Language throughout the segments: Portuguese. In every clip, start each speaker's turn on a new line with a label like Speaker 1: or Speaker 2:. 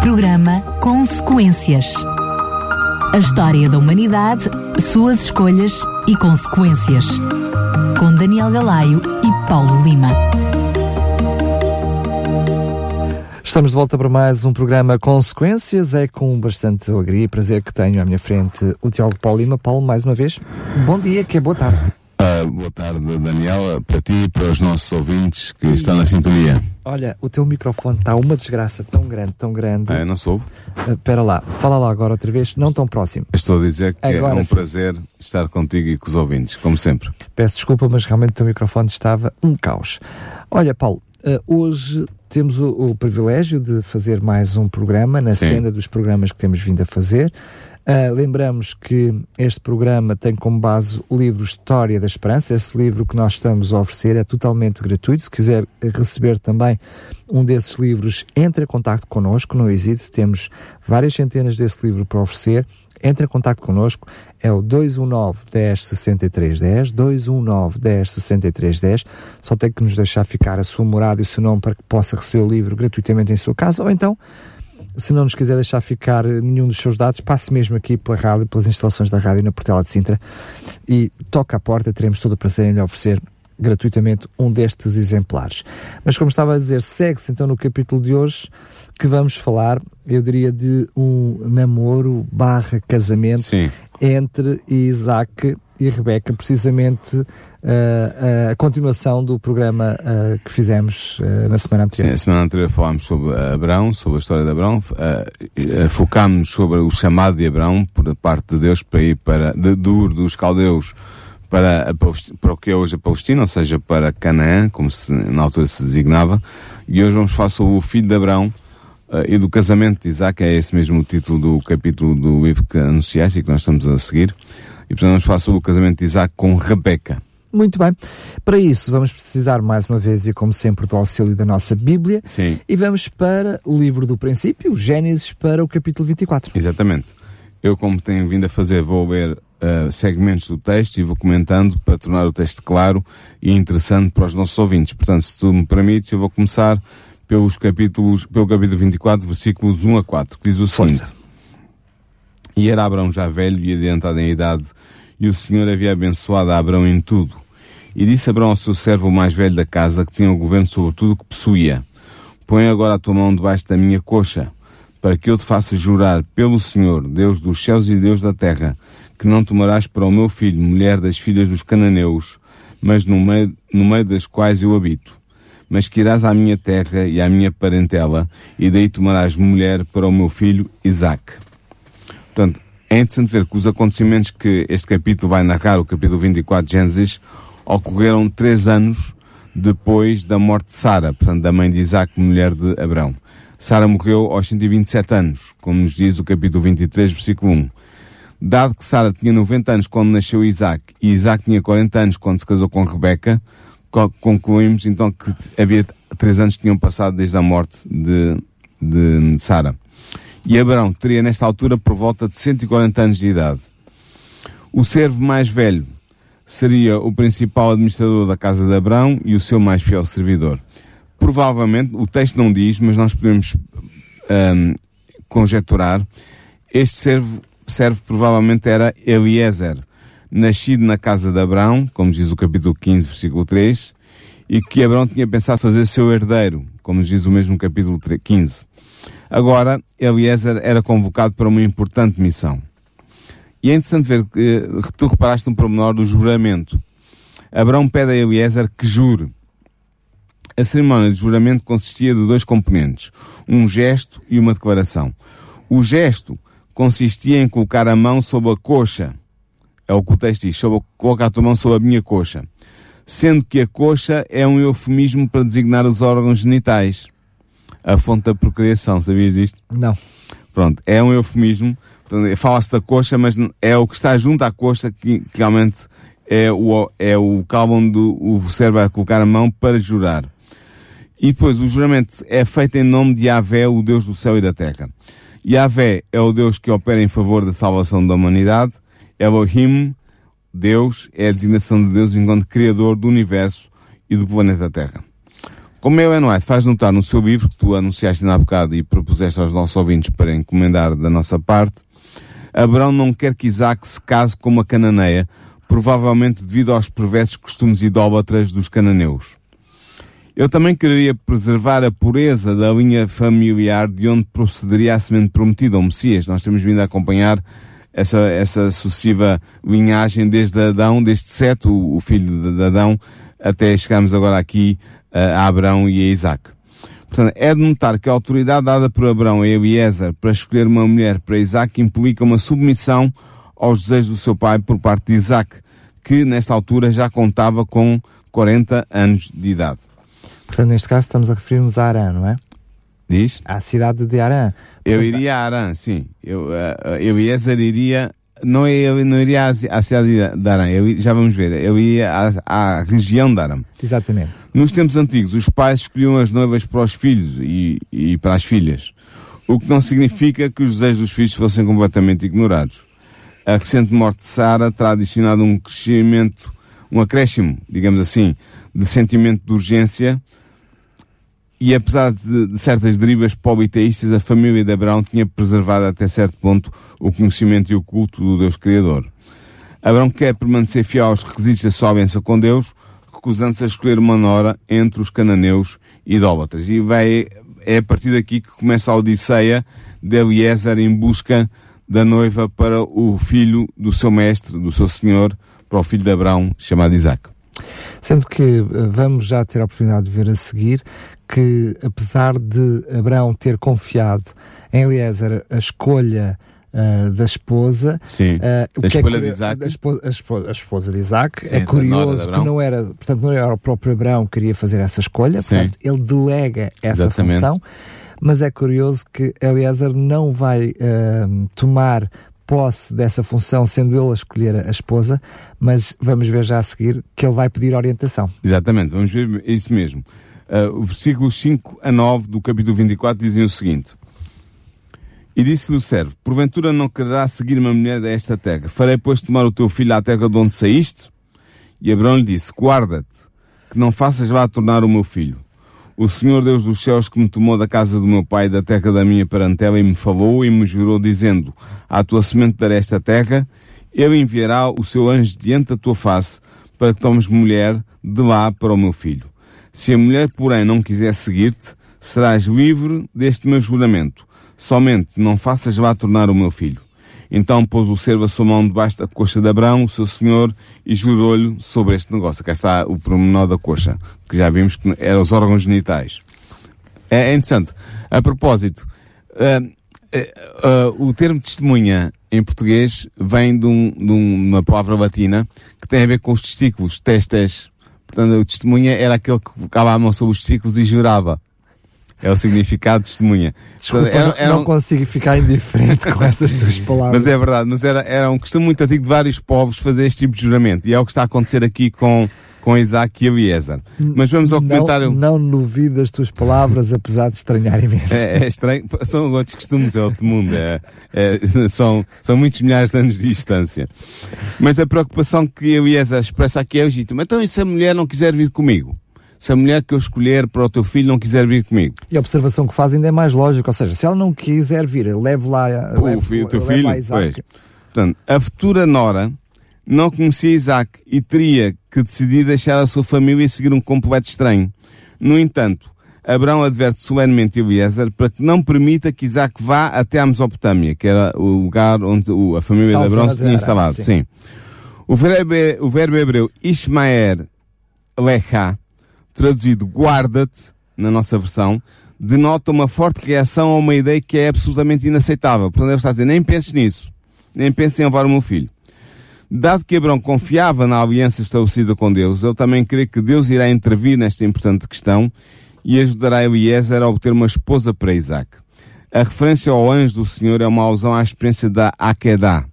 Speaker 1: Programa Consequências. A história da humanidade, suas escolhas e consequências. Com Daniel Galaio e Paulo Lima.
Speaker 2: Estamos de volta para mais um programa Consequências. É com bastante alegria e prazer que tenho à minha frente o Tiago Paulo Lima. Paulo, mais uma vez, bom dia, que é boa tarde.
Speaker 3: Uh, boa tarde, Daniel, para ti e para os nossos ouvintes que estão na sintonia.
Speaker 2: Olha, o teu microfone está uma desgraça tão grande, tão grande.
Speaker 3: Ah, não soube?
Speaker 2: Uh, espera lá, fala lá agora outra vez, não tão próximo.
Speaker 3: Estou a dizer que agora é um sim. prazer estar contigo e com os ouvintes, como sempre.
Speaker 2: Peço desculpa, mas realmente o teu microfone estava um caos. Olha, Paulo, uh, hoje temos o, o, privilégio de fazer mais um programa na sim. senda dos programas que temos vindo a fazer. Uh, lembramos que este programa tem como base o livro História da Esperança. Esse livro que nós estamos a oferecer é totalmente gratuito. Se quiser receber também um desses livros, entre em contato connosco, não hesite. Temos várias centenas desse livro para oferecer. Entre em contato connosco, é o 219 10 63 10, 219 10 63 10. Só tem que nos deixar ficar a sua morada e o seu nome para que possa receber o livro gratuitamente em sua casa, ou então se não nos quiser deixar ficar nenhum dos seus dados, passe mesmo aqui pela rádio, pelas instalações da rádio na Portela de Sintra e toque à porta, teremos todo o prazer em lhe oferecer gratuitamente um destes exemplares. Mas como estava a dizer, segue-se então no capítulo de hoje que vamos falar, eu diria, de um namoro barra casamento Sim. entre Isaac e Rebeca, precisamente uh, uh, a continuação do programa uh, que fizemos na semana anterior.
Speaker 3: Sim, a semana anterior falámos sobre Abraão, sobre a história de Abraão, focámos sobre o chamado de Abraão por parte de Deus para ir para, de Dur dos caldeus para, para o que é hoje a Palestina, ou seja, para Canaã, como se, na altura se designava, e hoje vamos falar sobre o filho de Abraão, Uh, e do casamento de Isaac, é esse mesmo o título do capítulo do livro que anunciaste e que nós estamos a seguir. E portanto vamos falar sobre o casamento de Isaac com Rebeca.
Speaker 2: Muito bem. Para isso, vamos precisar mais uma vez e como sempre do auxílio da nossa Bíblia.
Speaker 3: Sim.
Speaker 2: E vamos para o livro do princípio, Gênesis, para o capítulo 24.
Speaker 3: Exatamente. Eu, como tenho vindo a fazer, vou ler uh, segmentos do texto e vou comentando para tornar o texto claro e interessante para os nossos ouvintes. Portanto, se tu me permites, eu vou começar pelos capítulos, pelo capítulo 24, versículos 1 a 4, que diz o Força. seguinte. E era Abraão já velho e adiantado em idade, e o Senhor havia abençoado a Abraão em tudo. E disse Abraão ao seu servo mais velho da casa, que tinha o governo sobre tudo que possuía: Põe agora a tua mão debaixo da minha coxa, para que eu te faça jurar pelo Senhor, Deus dos céus e Deus da terra, que não tomarás para o meu filho mulher das filhas dos cananeus, mas no meio, no meio das quais eu habito. Mas que irás à minha terra e à minha parentela, e daí tomarás mulher para o meu filho Isaque. Portanto, é interessante ver que os acontecimentos que este capítulo vai narrar, o capítulo 24 de Gênesis, ocorreram três anos depois da morte de Sara, portanto, da mãe de Isaac, mulher de Abraão. Sara morreu aos 127 anos, como nos diz o capítulo 23, versículo 1. Dado que Sara tinha 90 anos quando nasceu Isaac e Isaac tinha 40 anos quando se casou com Rebeca, concluímos então que havia três anos que tinham passado desde a morte de, de Sara e Abraão teria nesta altura por volta de 140 anos de idade. O servo mais velho seria o principal administrador da casa de Abraão e o seu mais fiel servidor. Provavelmente, o texto não diz, mas nós podemos um, conjecturar, este servo, servo provavelmente era Eliezer, nascido na casa de Abraão, como diz o capítulo 15, versículo 3, e que Abraão tinha pensado fazer seu herdeiro, como diz o mesmo capítulo 15. Agora, Eliezer era convocado para uma importante missão. E é interessante ver que tu reparaste um pormenor do juramento. Abraão pede a Eliezer que jure. A cerimónia de juramento consistia de dois componentes, um gesto e uma declaração. O gesto consistia em colocar a mão sobre a coxa. É o que o texto diz, sobre, coloca a tua mão sobre a minha coxa. Sendo que a coxa é um eufemismo para designar os órgãos genitais a fonte da procriação, sabias disto?
Speaker 2: Não.
Speaker 3: Pronto, é um eufemismo, fala-se da coxa, mas é o que está junto à coxa que, que realmente é o, é o local onde o servo vai colocar a mão para jurar. E depois o juramento é feito em nome de Yahvé, o Deus do céu e da terra. Yahvé é o Deus que opera em favor da salvação da humanidade. Elohim, Deus, é a designação de Deus enquanto Criador do universo e do planeta Terra. Como Ellen White faz notar no seu livro, que tu anunciaste na bocado e propuseste aos nossos ouvintes para encomendar da nossa parte, Abraão não quer que Isaac se case com uma cananeia, provavelmente devido aos perversos costumes idólatras dos cananeus. Eu também queria preservar a pureza da linha familiar de onde procederia a semente prometida, o Messias. Nós temos vindo a acompanhar essa, essa sucessiva linhagem desde Adão, desde Sete, o, o filho de Adão, até chegarmos agora aqui a Abraão e a Isaac. Portanto, é de notar que a autoridade dada por Abraão a Eliezer para escolher uma mulher para Isaac implica uma submissão aos desejos do seu pai por parte de Isaac, que nesta altura já contava com 40 anos de idade.
Speaker 2: Portanto, neste caso estamos a referir-nos a Arã, não é?
Speaker 3: Diz?
Speaker 2: À cidade de Arã.
Speaker 3: Eu iria a Arã, sim. Eu, uh, Eliezer iria não, eu não iria à, cidade de Arã, eu, já vamos ver, eu ia à, à região de Arã.
Speaker 2: Exatamente.
Speaker 3: Nos tempos antigos, os pais escolhiam as noivas para os filhos e, e para as filhas, o que não significa que os desejos dos filhos fossem completamente ignorados. A recente morte de Sara terá adicionado um crescimento, um acréscimo, digamos assim, de sentimento de urgência e apesar de, de, certas derivas politeístas, a família de Abraão tinha preservado até certo ponto o conhecimento e o culto do Deus Criador. Abraão quer permanecer fiel aos requisitos da sua aliança com Deus, recusando-se a escolher uma nora entre os cananeus idólatras. E vai, é a partir daqui que começa a odisseia de Eliezer em busca da noiva para o filho do seu mestre, do seu senhor, para o filho de Abraão, chamado Isaac.
Speaker 2: Sendo que eh, vamos já ter a oportunidade de ver a seguir que, apesar de Abraão ter confiado em Eliezer a escolha Uh, da esposa.
Speaker 3: Sim. Uh,
Speaker 2: da
Speaker 3: escolha é, de Isaac.
Speaker 2: A esposa, a esposa, de Isaac. Sim, é curioso que não era, portanto, não era o próprio Abraão que queria fazer essa escolha, Sim. portanto, ele delega essa Exatamente. função. Mas é curioso que Eliezer não vai uh, tomar posse dessa função, sendo ele a escolher a esposa, mas vamos ver já a seguir que ele vai pedir orientação.
Speaker 3: Exatamente, vamos ver isso mesmo. Uh, versículos 5 a 9 do capítulo 24 dizem o seguinte: E disse-lhe o servo: Porventura não quererá seguir uma mulher desta terra? Farei, pois, tomar o teu filho à terra de onde saíste? E Abraão lhe disse: Guarda-te, que não faças vá tornar o meu filho. O Senhor Deus dos céus que me tomou da casa do meu pai, da terra da minha parentela, e me falou e me jurou, dizendo: À tua semente darei esta terra, ele enviará o seu anjo diante da tua face, para que tomes mulher de lá para o meu filho. Se a mulher, porém, não quiser seguir-te, serás livre deste meu juramento. Somente não faças vá tornar o meu filho. Então pôs o servo a sua mão debaixo da coxa de Abraão, o seu senhor, e jurou-lhe sobre este negócio. Cá está o pormenor da coxa, que já vimos que eram os órgãos genitais. É, interessante. A propósito, uh, uh, uh, o termo testemunha em português vem de, um, de, uma palavra latina que tem a ver com os testículos, testes, Portanto, o testemunha era aquele que colocava a mão sobre os ciclos e jurava. É o significado de testemunha.
Speaker 2: Desculpa, era, era não, um... consigo ficar indiferente com essas duas palavras.
Speaker 3: Mas é verdade, mas era, era um costume muito antigo de vários povos fazer este tipo de juramento. E é o que está a acontecer aqui com, com Isaac e Eliezer. Mas vamos ao comentário.
Speaker 2: Não, não duvido das tuas palavras, apesar de estranhar imenso.
Speaker 3: É, é estranho, são outros costumes, é outro mundo. É, é, são, são muitos milhares de anos de distância. Mas a preocupação que Eliezer expressa aqui é legítima. Então, e se a mulher não quiser vir comigo? Se a mulher que eu escolher para o teu filho não quiser vir comigo?
Speaker 2: E a observação que faz ainda é mais lógica, ou seja, se ela não quiser vir, leve lá
Speaker 3: o, leve, o teu filho. Pois. Portanto, a futura Nora não conhecia Isaac e teria que decidir deixar a sua família e seguir um completo estranho. No entanto, Abraão adverte solenemente Eliezer para que não permita que Isaac vá até a Mesopotâmia, que era o lugar onde a família de Abraão se tinha instalado. Sim. sim. O, verbo, o verbo hebreu Ishmael Lecha, traduzido guarda-te, na nossa versão, denota uma forte reação a uma ideia que é absolutamente inaceitável. Portanto, ele está a dizer, nem penses nisso. Nem penses em levar o meu filho. Dado que Abraão confiava na aliança estabelecida com Deus, ele também crê que Deus irá intervir nesta importante questão e ajudará Eliezer a obter uma esposa para Isaac. A referência ao anjo do Senhor é uma alusão à experiência da Akedah.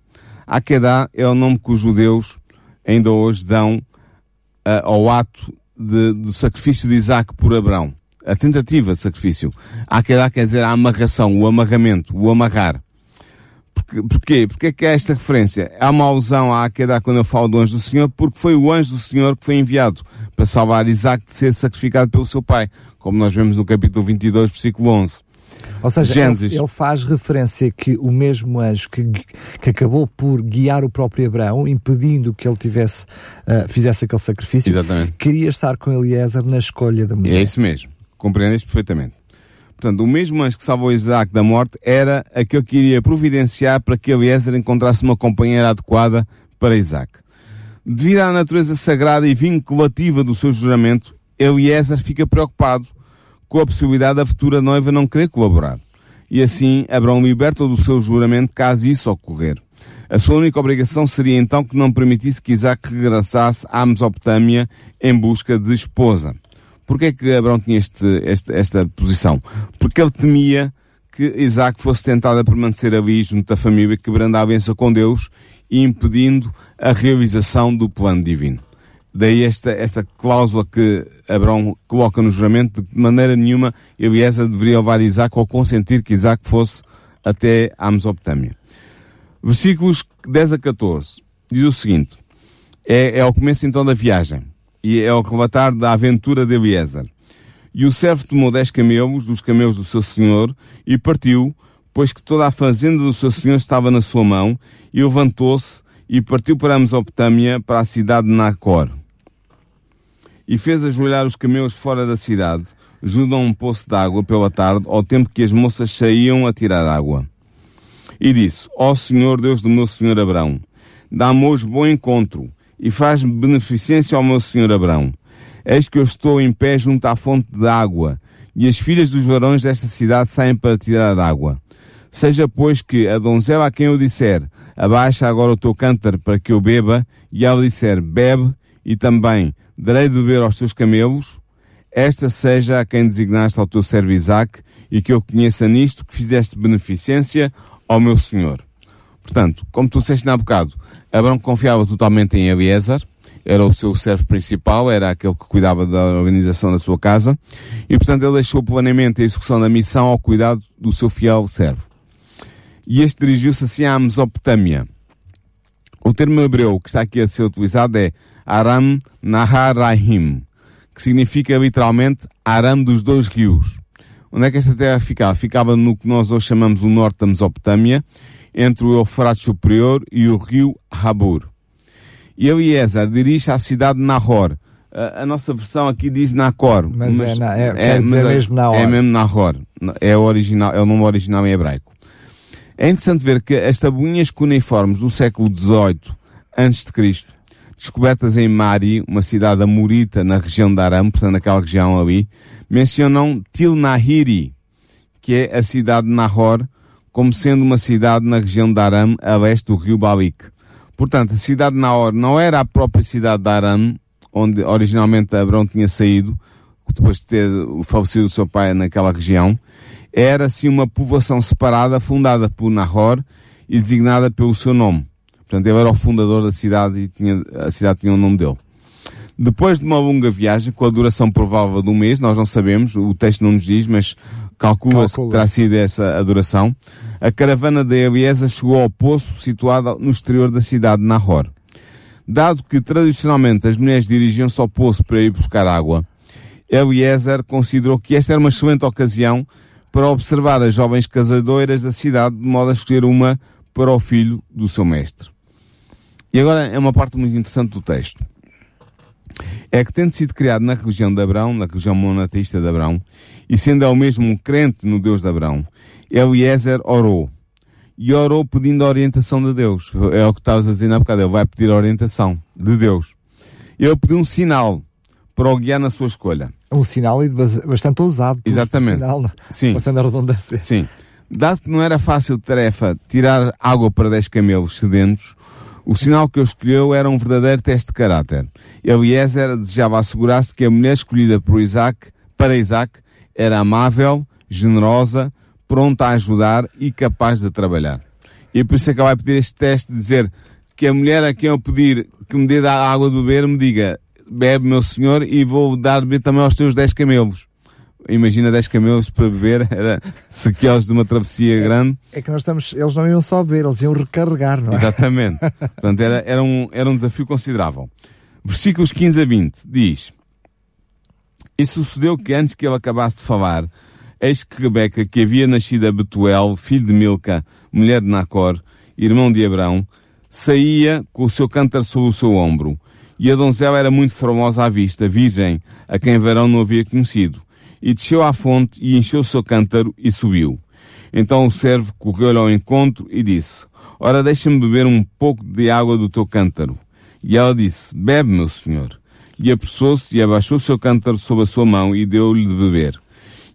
Speaker 3: Akedah é o nome que os judeus ainda hoje dão uh, ao ato de, do sacrifício de Isaac por Abraão. A tentativa de sacrifício. Akedah quer dizer a amarração, o amarramento, o amarrar Porque, porquê? Porque é que esta referência? Há uma alusão à Akedah quando eu falo do anjo do Senhor, porque foi o anjo do Senhor que foi enviado para salvar Isaac de ser sacrificado pelo seu pai, como nós vemos no capítulo 22, versículo 11.
Speaker 2: Ou seja, ele, ele, faz referência que o mesmo anjo que, que acabou por guiar o próprio Abraão, impedindo que ele tivesse, uh, fizesse aquele sacrifício,
Speaker 3: Exatamente.
Speaker 2: queria estar com Eliezer na escolha da mulher.
Speaker 3: É isso mesmo. Compreendes perfeitamente. Portanto, o mesmo anjo que salvou Isaac da morte era aquele que iria providenciar para que Eliezer encontrasse uma companheira adequada para Isaac. Devido à natureza sagrada e vinculativa do seu juramento, Eliezer fica preocupado com a possibilidade da futura noiva não querer colaborar. E assim, Abraão liberta do seu juramento caso isso ocorrer. A sua única obrigação seria então que não permitisse que Isaac regressasse à Mesopotâmia em busca de esposa. Porquê é que Abraão tinha este, este, esta posição? Porque ele temia que Isaac fosse tentado a permanecer ali junto da família, quebrando a aliança com Deus e impedindo a realização do plano divino. Daí esta, esta cláusula que Abraão coloca no juramento, de maneira nenhuma Eliezer deveria levar Isaac ou consentir que Isaac fosse até à Mesopotâmia. Versículos 10 a 14 diz o seguinte, é, é o começo então da viagem, e é o relatar da aventura de Eliezer. E o servo tomou dez camelos dos camelos do seu senhor e partiu, pois que toda a fazenda do seu senhor estava na sua mão, e levantou-se e partiu para a Mesopotâmia, para a cidade de Nacor e fez ajoelhar os camelos fora da cidade, junto a um poço de água pela tarde, ao tempo que as moças saíam a tirar água. E disse, ó Senhor Deus do meu Senhor Abrão, dá-me hoje bom encontro, e faz-me beneficência ao meu Senhor Abrão. Eis que eu estou em pé junto à fonte de água, e as filhas dos varões desta cidade saem para tirar água. Seja, pois, que a donzela a quem eu disser, abaixa agora o teu cântaro para que eu beba, e ela disser, bebe, e também, darei de beber aos teus camelos, esta seja a quem designaste ao teu servo Isaac, e que eu conheça nisto que fizeste beneficência ao meu Senhor. Portanto, como tu disseste há bocado, Abraão confiava totalmente em Eliezer, era o seu servo principal, era aquele que cuidava da organização da sua casa, e portanto ele deixou o planeamento e a execução da missão ao cuidado do seu fiel servo. E este dirigiu-se assim à Mesopotâmia. O termo hebreu que está aqui a ser utilizado é Aram Naharahim, que significa literalmente Aram dos dois rios. Onde é que esta terra ficava? Ficava no que nós hoje chamamos o norte da Mesopotâmia, entre o Eufrates Superior e o rio Habur. E Eliezer dirige à cidade de Nahor. A, a, nossa versão aqui diz Nacor.
Speaker 2: Mas, mas é, na, é, é, mas é mesmo Nahor.
Speaker 3: É mesmo Nahor. É o, original, é o nome original em hebraico. É interessante ver que as tabuinhas cuneiformes do século XVIII a.C., descobertas em Mari, uma cidade amorita na região de Aram, portanto naquela região ali, mencionam Tilnahiri, que é a cidade de Nahor, como sendo uma cidade na região de Aram, a leste do rio Balik. Portanto, a cidade de Nahor não era a própria cidade de Aram, onde originalmente Abraão tinha saído, depois de ter falecido o seu pai naquela região, era sim uma povoação separada, fundada por Nahor e designada pelo seu nome. Portanto, ele era o fundador da cidade e tinha, a cidade tinha o nome dele. Depois de uma longa viagem, com a duração provável de um mês, nós não sabemos, o texto não nos diz, mas calcula-se que terá sido essa a duração, a caravana de Eliezer chegou ao poço situado no exterior da cidade de Nahor. Dado que tradicionalmente as mulheres dirigiam-se ao poço para ir buscar água, Eliezer considerou que esta era uma excelente ocasião para observar as jovens casadoras da cidade, de modo a escolher uma para o filho do seu mestre. E agora é uma parte muito interessante do texto. É que tendo sido criado na religião de Abraão, na religião monoteísta de Abraão, e sendo ao mesmo um crente no Deus de Abraão, Eliezer orou. E orou pedindo a orientação de Deus. É o que estavas a dizer na bocado. Ele vai pedir a orientação de Deus. Ele pediu um sinal para o guiar na sua escolha.
Speaker 2: Um sinal bastante ousado.
Speaker 3: Exatamente.
Speaker 2: Um sinal,
Speaker 3: Sim.
Speaker 2: Passando a redundância.
Speaker 3: Sim. Dado que não era fácil tarefa tirar água para 10 camelos sedentos, o sinal que eu escolheu era um verdadeiro teste de caráter. Eliezer desejava assegurar-se que a mulher escolhida por Isaac, para Isaac era amável, generosa, pronta a ajudar e capaz de trabalhar. E por isso é que ele vai pedir este teste de dizer que a mulher a quem eu pedir que me dê a água de beber me diga bebe, meu senhor, e vou dar beber também aos teus dez camelos. Imagina 10 camelos para beber, era sequelas de uma travessia
Speaker 2: é,
Speaker 3: grande.
Speaker 2: É que nós estamos, eles não iam só beber, eles iam recarregar, não é?
Speaker 3: Exatamente. Portanto, era, era, um, era um desafio considerável. Versículos 15 a 20 diz: E sucedeu que antes que ele acabasse de falar, eis que Rebeca, que havia nascido a Betuel, filho de Milca, mulher de Nacor, irmão de Abrão, saía com o seu cântaro sobre o seu ombro. E a donzela era muito formosa à vista, virgem, a quem varão não havia conhecido. E desceu à fonte e encheu o seu cântaro e subiu. Então o servo correu-lhe ao encontro e disse, Ora, deixa-me beber um pouco de água do teu cântaro. E ela disse, Bebe, meu senhor. E apressou-se e abaixou o seu cântaro sob a sua mão e deu-lhe de beber.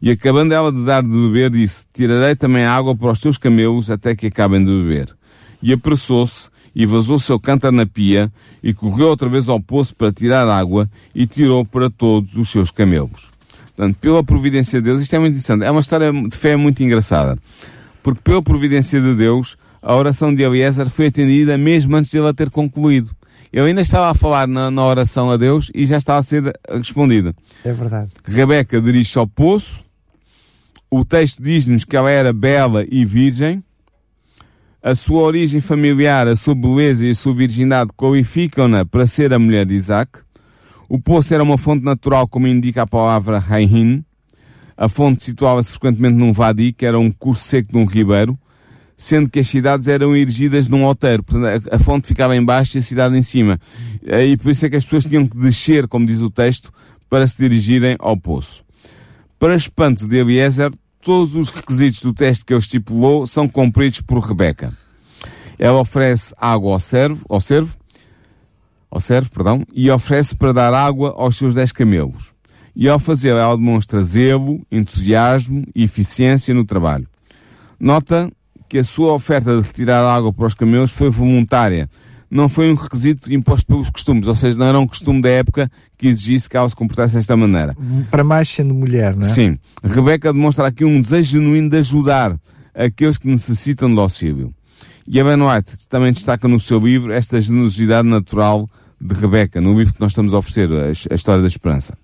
Speaker 3: E acabando ela de dar de beber, disse, Tirarei também água para os teus camelos até que acabem de beber. E apressou-se e vazou o seu cântaro na pia e correu outra vez ao poço para tirar água e tirou para todos os seus camelos. Portanto, pela providência de Deus, isto é muito interessante. É uma história de fé muito engraçada. Porque pela providência de Deus, a oração de Eliezer foi atendida mesmo antes de ele a ter concluído. Eu ainda estava a falar na, na, oração a Deus e já estava a ser respondida.
Speaker 2: É verdade.
Speaker 3: Rebeca dirige-se ao poço. O texto diz-nos que ela era bela e virgem a sua origem familiar, a sua beleza e a sua virgindade qualificam-na para ser a mulher de Isaac. O poço era uma fonte natural, como indica a palavra Raihin. A fonte situava-se frequentemente num vadi, que era um curso seco de um ribeiro, sendo que as cidades eram erigidas num outeiro. Portanto, a, fonte ficava em baixo e a cidade em cima. E por isso é que as pessoas tinham que descer, como diz o texto, para se dirigirem ao poço. Para espanto de Eliezer, todos os requisitos do teste que ele estipulou são cumpridos por Rebeca. Ela oferece água ao servo, ao servo, servo, perdão, e oferece para dar água aos seus dez camelos. E ao fazer, ela demonstra zelo, entusiasmo e eficiência no trabalho. Nota que a sua oferta de retirar água para os camelos foi voluntária. Não foi um requisito imposto pelos costumes, ou seja, não era um costume da época que exigisse que ela se comportasse desta maneira.
Speaker 2: Para mais sendo mulher, não é?
Speaker 3: Sim. Rebeca demonstra aqui um desejo genuíno de ajudar aqueles que necessitam de auxílio. E a Ben White também destaca no seu livro esta generosidade natural de Rebeca, no livro que nós estamos a oferecer, a, História da Esperança.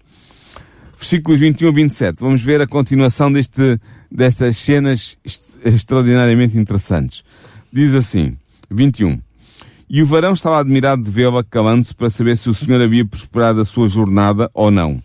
Speaker 3: Versículos 21 a 27. Vamos ver a continuação deste, destas cenas extraordinariamente interessantes. Diz assim, 21. E o varão estava admirado de vê-la calando-se para saber se o Senhor havia prosperado a sua jornada ou não.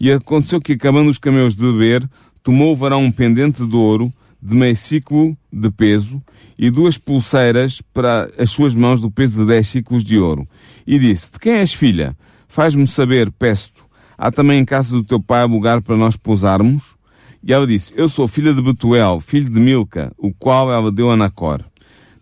Speaker 3: E aconteceu que, acabando os camelos de beber, tomou o varão um pendente de ouro, de meio ciclo de peso, e duas pulseiras para as suas mãos do peso de dez ciclos de ouro. E disse, de quem és filha? Faz-me saber, peço-te. Há também em casa do teu pai lugar para nós pousarmos? E ela disse, eu sou filha de Betuel, filho de Milca, o qual ela deu a Nacor.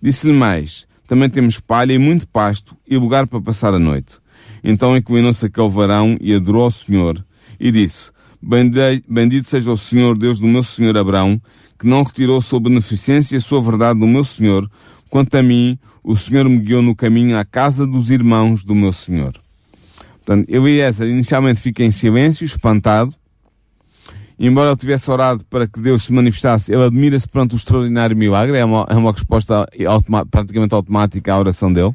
Speaker 3: Disse-lhe mais, também temos palha e muito pasto e lugar para passar a noite. Então inclinou-se aquele varão e adorou ao Senhor e disse, Bendito seja o Senhor Deus do meu Senhor Abraão, que não retirou sua beneficência e sua verdade do meu Senhor. Quanto a mim, o Senhor me guiou no caminho à casa dos irmãos do meu Senhor. Portanto, Eliezer inicialmente fica em silêncio, espantado. Embora ele tivesse orado para que Deus se manifestasse, ele admira-se perante o extraordinário milagre. É uma, é uma resposta automa praticamente automática à oração dele.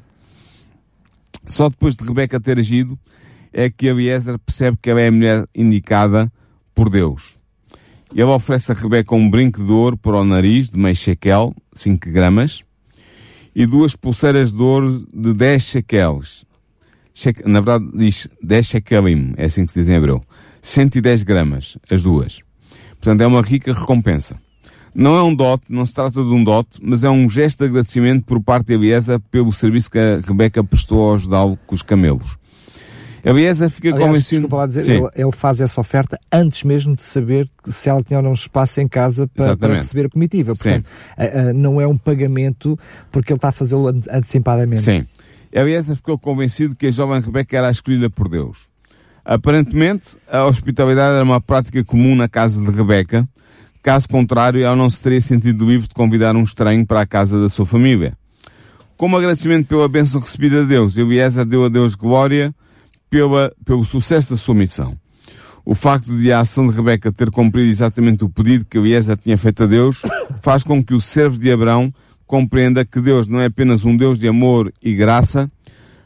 Speaker 3: Só depois de Rebeca ter agido, é que Eliezer percebe que ela é a mulher indicada por Deus. Ele oferece a Rebeca um brinco de ouro para o nariz, de meio shekel, 5 gramas, e duas pulseiras de ouro de 10 shekels. Na verdade diz 10 shekelim, é assim que se diz em hebreu. 110 gramas, as duas. Portanto, é uma rica recompensa. Não é um dote, não se trata de um dote, mas é um gesto de agradecimento por parte de Eliezer pelo serviço que a Rebeca prestou ao ajudá-lo com os camelos. Eliezer fica Aliás, convencido.
Speaker 2: Lá dizer, ele, ele, faz essa oferta antes mesmo de saber se ela tinha ou não espaço em casa para, para receber a comitiva. Portanto, a, a, não é um pagamento porque ele está a fazê-lo antecipadamente.
Speaker 3: Sim. Eliezer ficou convencido que a jovem Rebeca era a escolhida por Deus. Aparentemente, a hospitalidade era uma prática comum na casa de Rebeca. Caso contrário, ela não se teria sentido livre de convidar um estranho para a casa da sua família. Como agradecimento pela bênção recebida de Deus, Eliezer deu a Deus glória pela, pelo sucesso da sua missão. O facto de a ação de Rebeca ter cumprido exatamente o pedido que Eliezer tinha feito a Deus faz com que o servo de Abraão compreenda que Deus não é apenas um Deus de amor e graça,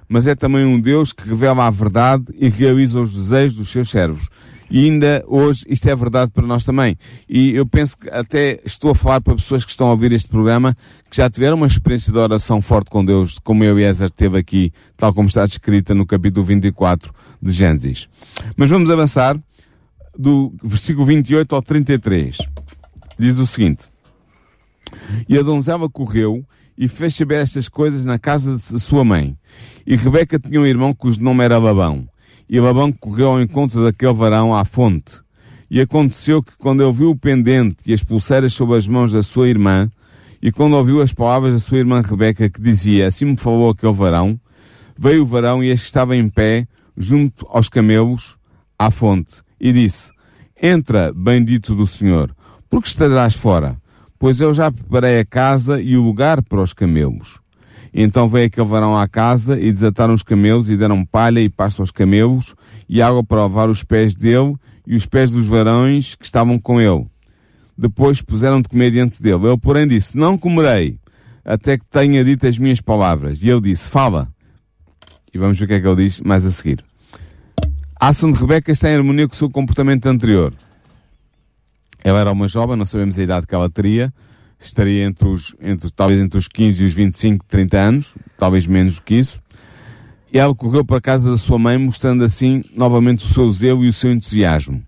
Speaker 3: mas é também um Deus que revela a verdade e realiza os desejos dos seus servos. E ainda hoje isto é verdade para nós também. E eu penso que até estou a falar para pessoas que estão a ouvir este programa que já tiveram uma experiência de oração forte com Deus, como eu e Ezer teve aqui, tal como está descrita no capítulo 24 de Gênesis. Mas vamos avançar do versículo 28 ao 33. Diz o seguinte: E a donzela correu e fez saber estas coisas na casa de sua mãe. E Rebeca tinha um irmão cujo nome era Labão. E Labão correu ao encontro daquele varão à fonte. E aconteceu que quando ele viu o pendente e as pulseiras sob as mãos da sua irmã, e quando ouviu as palavras da sua irmã Rebeca que dizia, assim me falou aquele varão, veio o varão e este estava em pé, junto aos camelos, à fonte, e disse, entra, bendito do Senhor, porque estarás fora? pois eu já preparei a casa e o lugar para os camelos. Então veio aquele varão à casa e desataram os camelos e deram palha e pasto aos camelos e água para lavar os pés dele e os pés dos varões que estavam com ele. Depois puseram de comer diante dele. Ele, porém, disse, não comerei até que tenha dito as minhas palavras. E ele disse, fala. E vamos ver o que é que ele diz mais a seguir. A ação de Rebeca está em harmonia com o seu comportamento anterior. Ela era uma jovem, não sabemos a idade que ela teria. Estaria entre os, entre, talvez entre os 15 e os 25, 30 anos, talvez menos do que isso. E ela correu para a casa da sua mãe, mostrando assim novamente o seu zelo e o seu entusiasmo.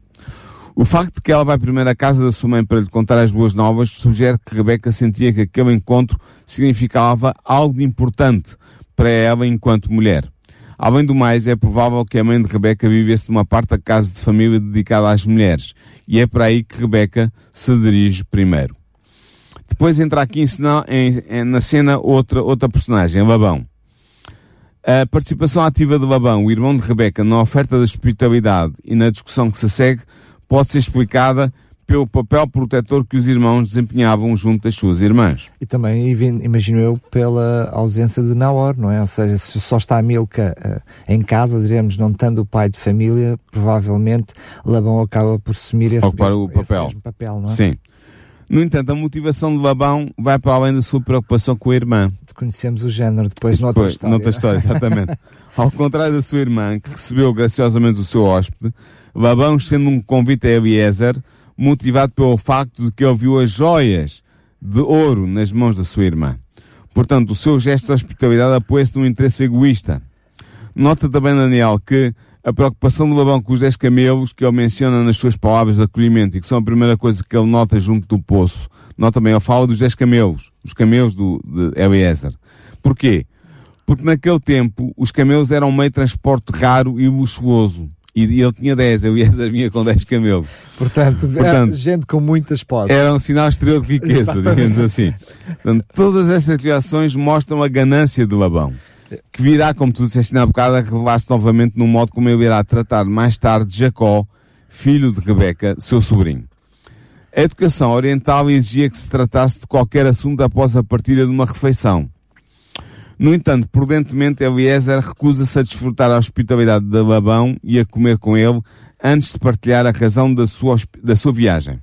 Speaker 3: O facto de que ela vai primeiro à casa da sua mãe para lhe contar as boas novas sugere que Rebeca sentia que aquele encontro significava algo de importante para ela enquanto mulher. Além do mais, é provável que a mãe de Rebeca vivesse numa parte da casa de família dedicada às mulheres, e é para aí que Rebeca se dirige primeiro. Depois entra aqui em, em, na cena outra, outra personagem, Labão. A participação ativa de Labão, o irmão de Rebeca, na oferta da hospitalidade e na discussão que se segue, pode ser explicada pelo papel protetor que os irmãos desempenhavam junto das suas irmãs.
Speaker 2: E também, imagino eu, pela ausência de Naor, não é? Ou seja, se só está Milca uh, em casa, diremos, não estando o pai de família, provavelmente Labão acaba por assumir esse, mesmo,
Speaker 3: o papel.
Speaker 2: Esse papel, não é?
Speaker 3: Sim. No entanto, a motivação de Labão vai para além da sua preocupação com a irmã.
Speaker 2: Conhecemos o género depois, depois noutra história.
Speaker 3: Noutra história, exatamente. Ao contrário da sua irmã, que recebeu graciosamente o seu hóspede, Labão, sendo um convite a Eliezer, motivado pelo facto de que ele viu as joias de ouro nas mãos da sua irmã. Portanto, o seu gesto de hospitalidade apoia-se num interesse egoísta. Nota também, Daniel, que a preocupação do Labão com os dez camelos que ele menciona nas suas palavras de acolhimento e que são a primeira coisa que ele nota junto do poço. Nota também, ele fala dos dez camelos, os camelos do, de Eliezer. Porquê? Porque naquele tempo os camelos eram um meio de transporte raro e luxuoso. E ele tinha 10, eu ia vinha com 10 camelos.
Speaker 2: Portanto, Portanto gente com muitas posses.
Speaker 3: Era um sinal exterior de riqueza, digamos assim. Portanto, todas estas reações mostram a ganância do Labão. Que virá, como tu disseste na bocada, revelar-se novamente no modo como ele irá tratar mais tarde Jacó, filho de Rebeca, seu sobrinho. A educação oriental exigia que se tratasse de qualquer assunto após a partilha de uma refeição. No entanto, prudentemente, Eliezer recusa-se a desfrutar a hospitalidade de Labão e a comer com ele antes de partilhar a razão da sua, da sua viagem.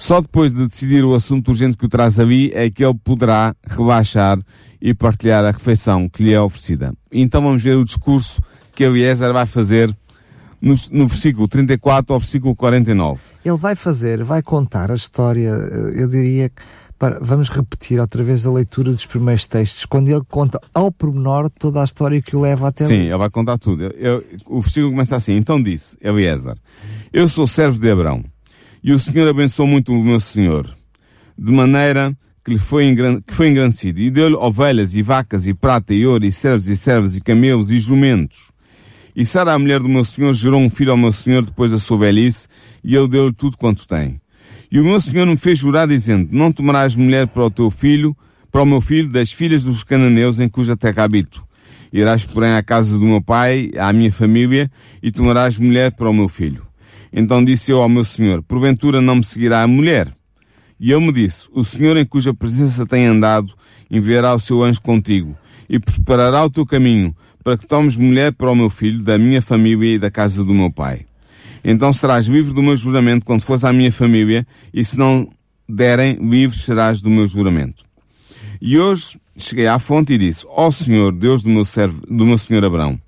Speaker 3: Só depois de decidir o assunto urgente que o traz ali é que ele poderá relaxar e partilhar a refeição que lhe é oferecida. Então vamos ver o discurso que Eliezer vai fazer no, no, versículo 34 ao versículo 49.
Speaker 2: Ele vai fazer, vai contar a história, eh, eu diria, para, vamos repetir outra vez a leitura dos primeiros textos, quando ele conta ao pormenor toda a história que o leva até
Speaker 3: Sim, ele vai contar tudo. Eu, eu, o versículo começa assim, então disse Eliezer, eu sou servo de Abraão, e o Senhor abençoou muito o meu Senhor, de maneira que lhe foi, que foi engrandecido, e deu-lhe ovelhas e vacas e prata e ouro e servos e servas e camelos e jumentos. E Sara, a mulher do meu Senhor, gerou um filho ao meu Senhor depois da sua velhice, e ele deu-lhe tudo quanto tem. E o meu senhor me fez jurar dizendo, não tomarás mulher para o teu filho, para o meu filho, das filhas dos cananeus em cuja terra habito. Irás, porém, à casa do meu pai, à minha família, e tomarás mulher para o meu filho. Então disse eu ao meu senhor, porventura não me seguirá a mulher? E ele me disse, o senhor em cuja presença tem andado, enviará o seu anjo contigo, e preparará o teu caminho, para que tomes mulher para o meu filho, da minha família e da casa do meu pai. Então serás livre do meu juramento quando fores à minha família, e se não derem, livre serás do meu juramento. E hoje cheguei à fonte e disse, ó oh Senhor, Deus do meu servo, do meu Senhor Abraão,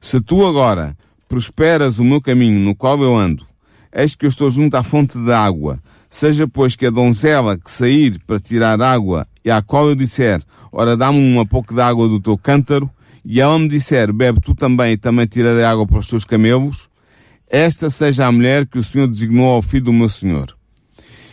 Speaker 3: se tu agora prosperas o meu caminho no qual eu ando, Eis que eu estou junto à fonte da água. Seja, pois, que a donzela que sair para tirar água, e à qual eu disser, ora dá-me um pouco de água do teu cântaro, e ela me disser, bebe tu também, e também tirarei água para os teus camelos, esta seja a mulher que o Senhor designou ao filho do meu Senhor.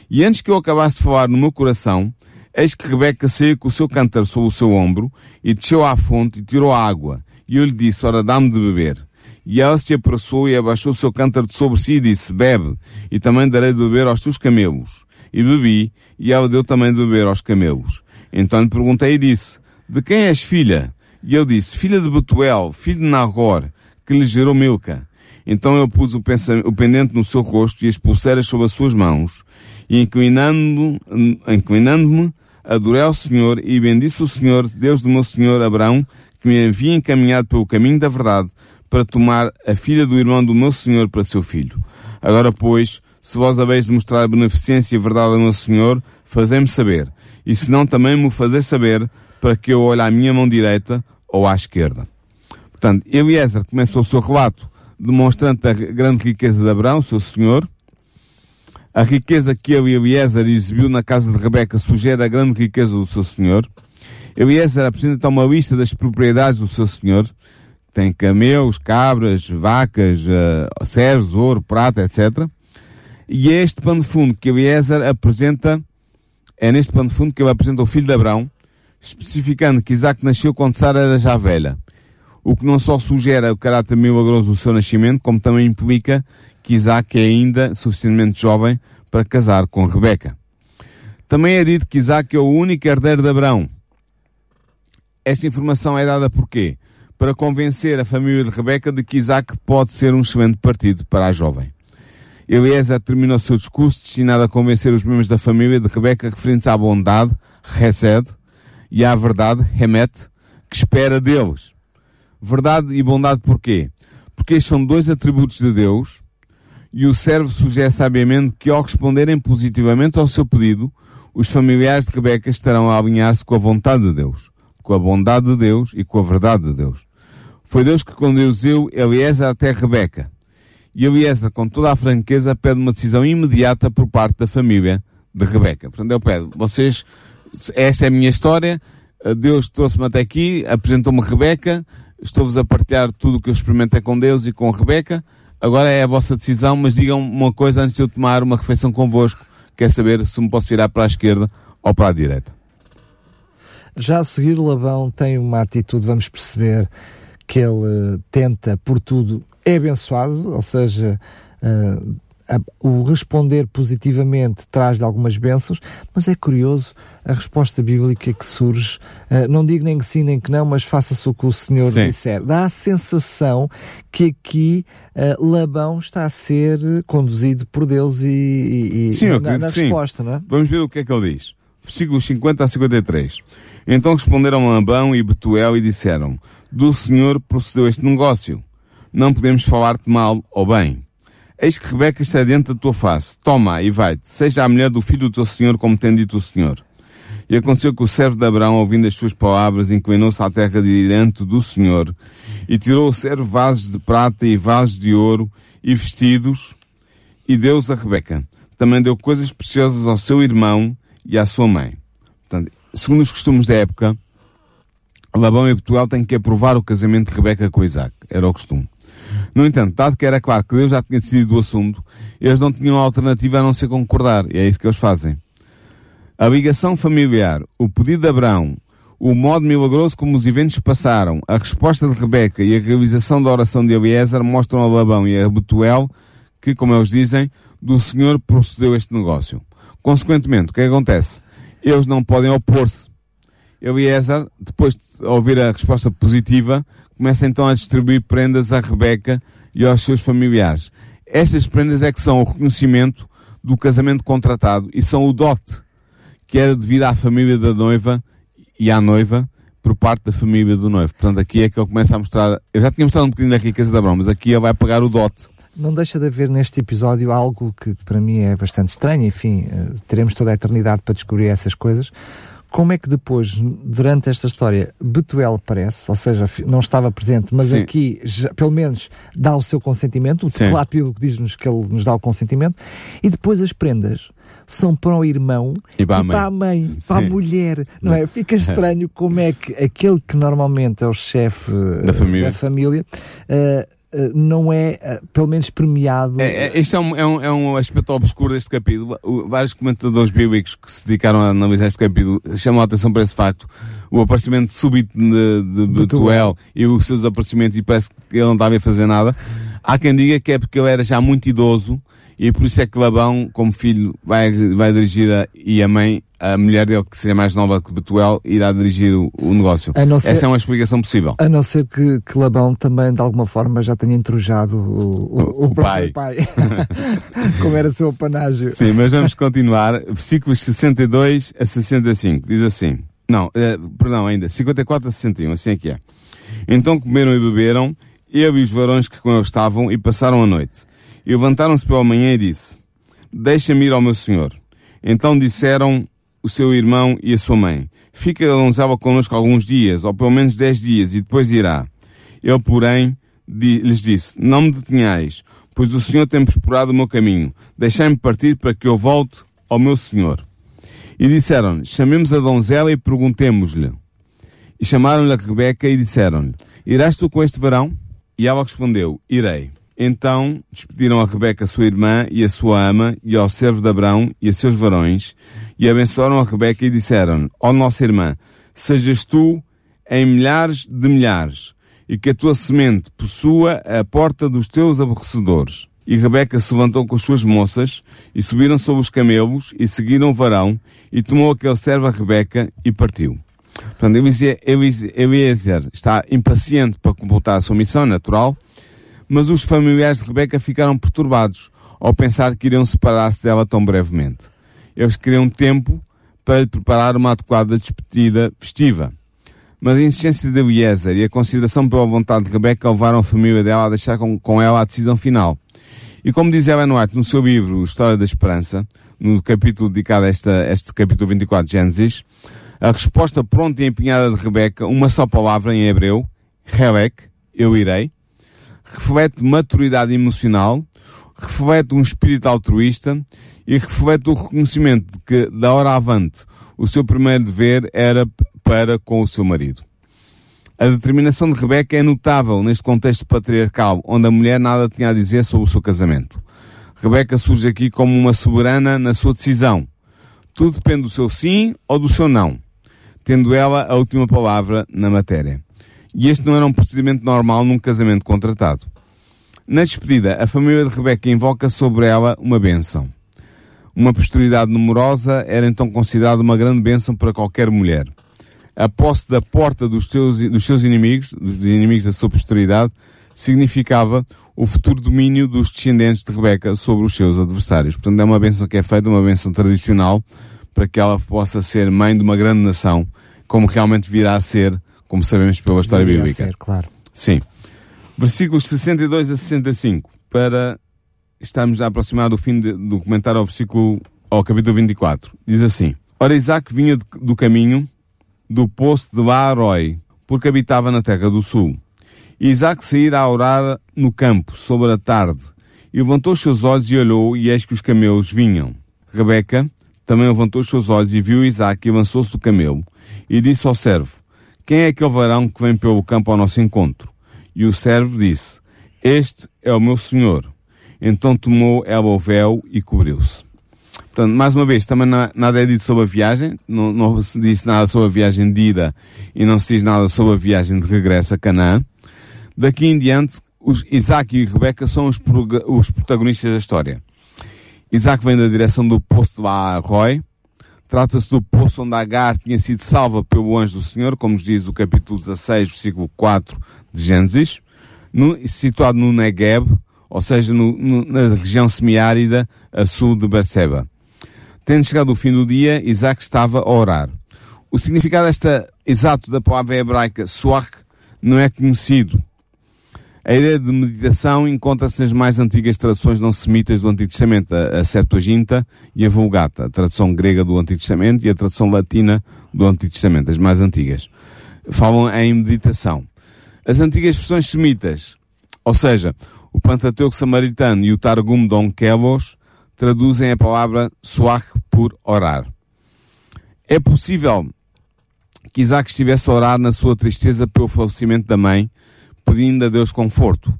Speaker 3: E antes que eu acabasse de falar no meu coração, eis que Rebeca saiu com o seu cântaro sobre o seu ombro, e desceu à fonte e tirou a água. E eu lhe disse, ora dá-me de beber. E ela se apressou e abaixou o seu cântaro de sobre si e disse, bebe, e também darei de beber aos teus camelos. E bebi, e ela deu também de beber aos camelos. Então lhe perguntei e disse, de quem és filha? E eu disse, filha de Betuel, filho de Nagor, que lhe gerou Milca. Então eu pus o, o pendente no seu rosto e as pulseiras sobre as suas mãos, e inclinando-me, inclinando adorei ao Senhor e bendisse o Senhor, Deus do meu Senhor Abraão, que me havia encaminhado pelo caminho da verdade, para tomar a filha do irmão do meu Senhor para seu filho. Agora, pois, se vós haveis de mostrar beneficência e verdade ao meu Senhor, fazei-me saber, e se não também me fazer saber, para que eu olhe à minha mão direita ou à esquerda. Portanto, Eliezer começa o seu relato demonstrando a grande riqueza de Abraão, seu senhor, a riqueza que ele, Eliezer, exibiu na casa de Rebeca sugere a grande riqueza do seu senhor. Eliezer apresenta uma lista das propriedades do seu senhor, tem camelos, cabras, vacas, uh, servos, ouro, prata, etc. E é este pano de fundo que Eliezer apresenta, é neste pano de fundo que ele apresenta o filho de Abraão, especificando que Isaac nasceu quando Sara era já velha. O que não só sugere o caráter milagroso do seu nascimento, como também implica que Isaac é ainda suficientemente jovem para casar com Rebeca. Também é dito que Isaac é o único herdeiro de Abraão. Esta informação é dada por quê? Para convencer a família de Rebeca de que Isaac pode ser um excelente partido para a jovem. Eliezer termina o seu discurso destinado a convencer os membros da família de Rebeca referentes à bondade, Hesed, e à verdade, Hemet, que espera deles. Verdade e bondade porquê? Porque estes são dois atributos de Deus e o servo sugere sabiamente que ao responderem positivamente ao seu pedido, os familiares de Rebeca estarão a alinhar-se com a vontade de Deus, com a bondade de Deus e com a verdade de Deus. Foi Deus que conduziu Eliezer até Rebeca. E Eliezer, com toda a franqueza, pede uma decisão imediata por parte da família de Rebeca. Portanto, eu peço, vocês, esta é a minha história, Deus trouxe-me até aqui, apresentou-me Rebeca, estou-vos a partilhar tudo o que eu experimentei com Deus e com Rebeca, agora é a vossa decisão, mas digam uma coisa antes de eu tomar uma refeição convosco, quer saber se me posso virar para a esquerda ou para a direita.
Speaker 2: Já a seguir, Labão tem uma atitude, vamos perceber, que ele tenta por tudo é abençoado, ou seja, uh, a, o responder positivamente traz-lhe algumas bênçãos, mas é curioso a resposta bíblica que surge. Uh, não digo nem que sim nem que não, mas faça-se o que o Senhor sim. disser. Dá a sensação que aqui uh, Labão está a ser conduzido por Deus e, e
Speaker 3: sim,
Speaker 2: na, na resposta, não é?
Speaker 3: Vamos ver o que é que ele diz. Versículos 50 a 53. Então responderam Labão e Betuel e disseram: Do Senhor procedeu este negócio. Não podemos falar-te mal ou bem. Eis que Rebeca está dentro da tua face. Toma e vai-te. Seja a mulher do filho do teu Senhor, como tem dito o Senhor. E aconteceu que o servo de Abraão, ouvindo as suas palavras, inclinou-se à terra diante do Senhor, e tirou o servo vasos de prata e vasos de ouro e vestidos, e deu-os a Rebeca. Também deu coisas preciosas ao seu irmão e à sua mãe. Portanto, segundo os costumes da época, Labão e Betuel têm que aprovar o casamento de Rebeca com Isaac. Era o costume. No entanto, dado que era claro que Deus já tinha decidido o assunto, eles não tinham alternativa a não ser concordar. E é isso que eles fazem. A ligação familiar, o pedido de Abraão, o modo milagroso como os eventos passaram, a resposta de Rebeca e a realização da oração de Eliezer mostram a Labão e a Betuel que, como eles dizem, do Senhor procedeu este negócio. Consequentemente, o que acontece? Eles não podem opor-se. Eliezer, depois de ouvir a resposta positiva, começa então a distribuir prendas a Rebeca e aos seus familiares. Estas prendas é que são o reconhecimento do casamento contratado e são o dote que era devido à família da noiva e à noiva por parte da família do noivo. Portanto, aqui é que ele começa a mostrar. Eu já tinha mostrado um bocadinho da riqueza de Abraão, mas aqui ele vai pagar o dote.
Speaker 2: Não deixa de haver neste episódio algo que para mim é bastante estranho, enfim, uh, teremos toda a eternidade para descobrir essas coisas, como é que depois, durante esta história, Betuel aparece, ou seja, não estava presente, mas Sim. aqui, já, pelo menos, dá o seu consentimento, o teclado bíblico diz-nos que ele nos dá o consentimento, e depois as prendas são para o irmão
Speaker 3: e para a
Speaker 2: mãe, para a, mãe, para a mulher, não é? Fica estranho como é que aquele que normalmente é o chefe
Speaker 3: da família,
Speaker 2: da família uh, eh, não é, eh, pelo menos, premiado.
Speaker 3: É, é, este é um, é, um, é um aspecto obscuro deste capítulo. Vários comentadores bíblicos que se dedicaram a analisar este capítulo chamam a atenção para esse facto. O aparecimento súbito de, de Betuel e o seu desaparecimento e parece que ele não estava a fazer nada. Há quem diga que é porque ele era já muito idoso e por isso é que Labão, como filho, vai, vai dirigir a, e a mãe a mulher dele, que seria mais nova que Betuel, irá dirigir o, o negócio. Ser, Essa é uma explicação possível.
Speaker 2: A não ser que, que Labão também, de alguma forma, já tenha intrujado o, o, o
Speaker 3: pai.
Speaker 2: pai. Como era seu apanágio.
Speaker 3: Sim, mas vamos continuar. Versículos 62 a 65. Diz assim. Não, eh, perdão, ainda. 54 a 61. Assim é que é. Então comeram e beberam, ele e os varões que com ele estavam, e passaram a noite. E levantaram-se pela manhã e disse, Deixa-me ir ao meu senhor. Então disseram o seu irmão e a sua mãe. Fica a donzela connosco alguns dias, ou pelo menos dez dias, e depois irá. Ele, porém, lhes disse, não me detenhais, pois o Senhor tem prosperado o meu caminho. Deixai-me partir para que eu volte ao meu Senhor. E disseram-lhe, chamemos a donzela e perguntemos-lhe. E chamaram-lhe a Rebeca e disseram-lhe, irás tu com este varão? E ela respondeu, irei. Então despediram a Rebeca, sua irmã, e a sua ama, e ao servo de Abrão, e a seus varões, e abençoaram a Rebeca e disseram, ó oh, nossa irmã, sejas tu em milhares de milhares, e que a tua semente possua a porta dos teus aborrecedores. E Rebeca se levantou com as suas moças, e subiram sobre os camelos, e seguiram o varão, e tomou aquele servo a Rebeca, e partiu. Portanto, Eliezer está impaciente para completar a sua missão natural, mas os familiares de Rebeca ficaram perturbados ao pensar que iriam separar-se dela tão brevemente. Eles queriam tempo para lhe preparar uma adequada despedida festiva. Mas a insistência de Eliezer e a consideração pela vontade de Rebeca levaram a família dela a deixar com, com ela a decisão final. E como diz Ellen White no seu livro História da Esperança, no capítulo dedicado a esta, este capítulo 24 de Gênesis, a resposta pronta e empenhada de Rebeca, uma só palavra em hebreu, Helek, eu irei, reflete maturidade emocional, reflete um espírito altruísta e reflete o reconhecimento de que, da hora avante, o seu primeiro dever era para com o seu marido. A determinação de Rebeca é notável neste contexto patriarcal, onde a mulher nada tinha a dizer sobre o seu casamento. Rebeca surge aqui como uma soberana na sua decisão. Tudo depende do seu sim ou do seu não, tendo ela a última palavra na matéria. E este não era um procedimento normal num casamento contratado. Na despedida, a família de Rebeca invoca sobre ela uma bênção. Uma posteridade numerosa era então considerada uma grande bênção para qualquer mulher. A posse da porta dos, teus, dos seus inimigos, dos inimigos da sua posteridade, significava o futuro domínio dos descendentes de Rebeca sobre os seus adversários. Portanto, é uma bênção que é feita, uma bênção tradicional, para que ela possa ser mãe de uma grande nação, como realmente virá a ser como sabemos pela história Deveria bíblica.
Speaker 2: Ser, claro.
Speaker 3: Sim. Versículos 62 a 65, para estarmos a aproximar do fim de, do comentário ao versículo, ao capítulo 24. Diz assim, Ora Isaac vinha de, do caminho do poço de Laaroi, porque habitava na terra do sul. E Isaac saíra a orar no campo, sobre a tarde, e levantou os seus olhos e olhou, e eis que os camelos vinham. Rebeca também levantou os seus olhos e viu Isaac e avançou-se do camelo, e disse ao servo, quem é aquele varão que vem pelo campo ao nosso encontro? E o servo disse, Este é o meu senhor. Então tomou ela o véu e cobriu-se. Portanto, mais uma vez, também nada é dito sobre a viagem, não, não, se disse nada sobre a viagem de ida e não se diz nada sobre a viagem de regresso a Canaã. Daqui em diante, os Isaac e Rebeca são os, os protagonistas da história. Isaac vem da direção do poço de Baarroi, Trata-se do poço onde Agar tinha sido salva pelo anjo do Senhor, como diz o capítulo 16, versículo 4 de Gênesis, no, situado no Negev, ou seja, no, no, na região semiárida a sul de Berseba. Tendo chegado o fim do dia, Isaac estava a orar. O significado esta, exato da palavra hebraica suach não é conhecido. A ideia de meditação encontra-se nas mais antigas traduções não semitas do Antigo Testamento, a Septuaginta e a Vulgata, a tradução grega do Antigo Testamento e a tradução latina do Antigo Testamento, as mais antigas. Falam em meditação. As antigas versões semitas, ou seja, o Pentateuco Samaritano e o Targum Don Kelos, traduzem a palavra suach por orar. É possível que Isaac estivesse a orar na sua tristeza pelo falecimento da mãe, pedindo a Deus conforto.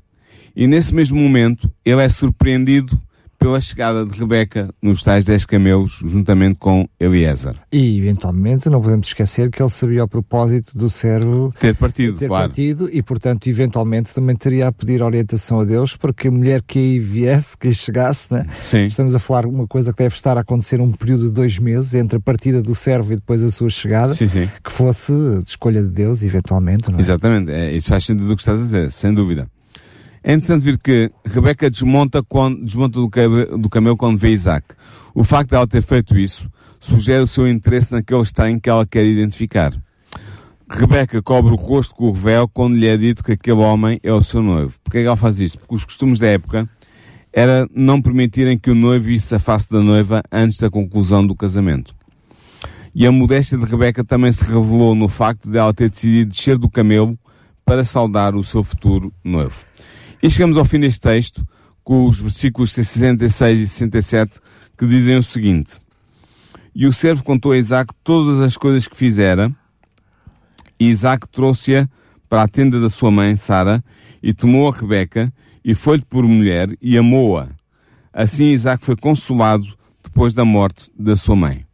Speaker 3: E nesse mesmo momento, ele é surpreendido pela chegada de Rebeca nos tais dez camelos, juntamente com Eliezer.
Speaker 2: E, eventualmente, não podemos esquecer que ele sabia o propósito do servo
Speaker 3: ter partido,
Speaker 2: ter
Speaker 3: claro.
Speaker 2: partido e, portanto, eventualmente também teria a pedir orientação a Deus, porque a mulher que aí viesse, que aí chegasse, né?
Speaker 3: Sim.
Speaker 2: estamos a falar uma coisa que deve estar a acontecer um período de dois meses entre a partida do servo e depois a sua chegada,
Speaker 3: sim, sim.
Speaker 2: que fosse de escolha de Deus, eventualmente. Não é?
Speaker 3: Exatamente, é, isso faz sentido do que estás a dizer, sem dúvida. É interessante ver que Rebeca desmonta, quando, desmonta do, camelo quando vê Isaac. O facto de ela ter feito isso sugere o seu interesse naquele estranho que ela quer identificar. Rebeca cobre o rosto com o véu quando lhe é dito que aquele homem é o seu noivo. Porquê é que ela faz isso? Porque os costumes da época era não permitirem que o noivo visse a face da noiva antes da conclusão do casamento. E a modéstia de Rebeca também se revelou no facto de ela ter decidido descer do camelo para saudar o seu futuro noivo. E chegamos ao fim deste texto, com os versículos 66 e 67, que dizem o seguinte. E o servo contou a Isaac todas as coisas que fizera, e Isaac trouxe-a para a tenda da sua mãe, Sara, e tomou a Rebeca, e foi-lhe por mulher, e amou-a. Assim Isaac foi consolado depois da morte da sua mãe.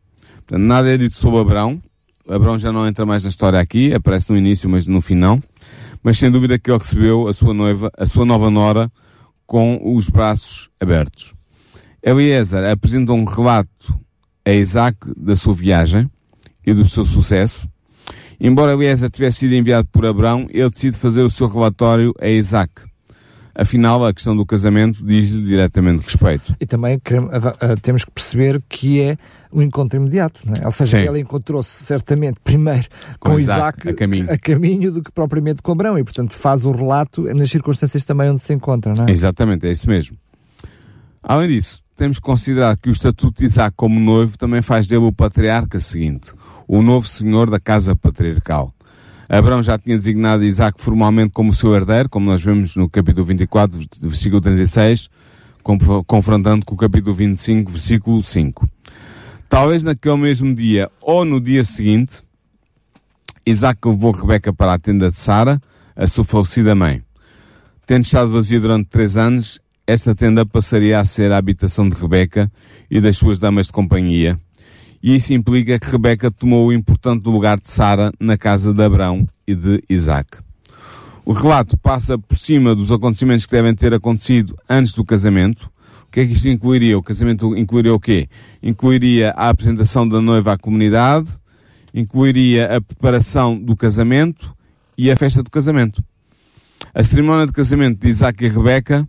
Speaker 3: Portanto, nada é dito sobre Abraão. Abraão já não entra mais na história aqui, aparece no início, mas no final mas sem dúvida que ele recebeu a sua noiva, a sua nova nora, com os braços abertos. Eliezer apresenta um relato a Isaac da sua viagem e do seu sucesso. Embora Eliezer tivesse sido enviado por Abraão, ele decide fazer o seu relatório a Isaac. Afinal, a questão do casamento diz-lhe diretamente respeito.
Speaker 2: E também queremos, temos que perceber que é um encontro imediato, não é? Ou seja,
Speaker 3: Sim.
Speaker 2: ele encontrou-se certamente primeiro com,
Speaker 3: Com
Speaker 2: Isaac,
Speaker 3: Isaac, a caminho.
Speaker 2: a caminho do que propriamente com Abraão e, portanto, faz o relato nas circunstâncias também onde se encontra, não é?
Speaker 3: Exatamente, é isso mesmo. Além disso, temos que considerar que o estatuto de Isaac como noivo também faz dele o patriarca seguinte, o novo senhor da casa patriarcal. Abraão já tinha designado Isaac formalmente como seu herdeiro, como nós vemos no capítulo 24, versículo 36, confrontando com o capítulo 25, versículo 5. Talvez naquele mesmo dia ou no dia seguinte, Isaac levou Rebeca para a tenda de Sara, a sua falecida mãe. Tendo estado vazia durante três anos, esta tenda passaria a ser a habitação de Rebeca e das suas damas de companhia, e isso implica que Rebeca tomou o importante lugar de Sara na casa de Abraão e de Isaac. O relato passa por cima dos acontecimentos que devem ter acontecido antes do casamento. O que é que isto incluiria? O casamento incluiria o quê? Incluiria a apresentação da noiva à comunidade, incluiria a preparação do casamento e a festa do casamento. A cerimónia de casamento de Isaac e Rebeca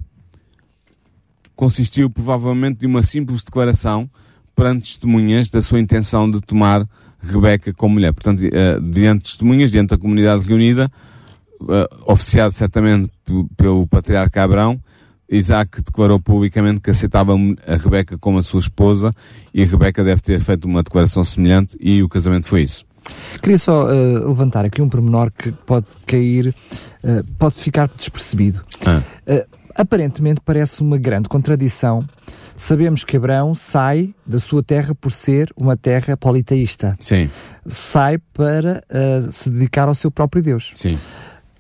Speaker 3: consistiu provavelmente de uma simples declaração perante testemunhas da sua intenção de tomar Rebeca como mulher. Portanto, uh, diante de testemunhas, diante da comunidade reunida, uh, oficiado certamente pelo patriarca Abraão, Isaac declarou publicamente que aceitava a Rebeca como a sua esposa e Rebeca deve ter feito uma declaração semelhante e o casamento foi isso.
Speaker 2: Queria só uh, levantar aqui um pormenor que pode cair, uh, pode ficar despercebido.
Speaker 3: Ah.
Speaker 2: Uh, aparentemente parece uma grande contradição. Sabemos que Abraão sai da sua terra por ser uma terra politeísta.
Speaker 3: Sim.
Speaker 2: Sai para se dedicar ao seu próprio Deus.
Speaker 3: Sim.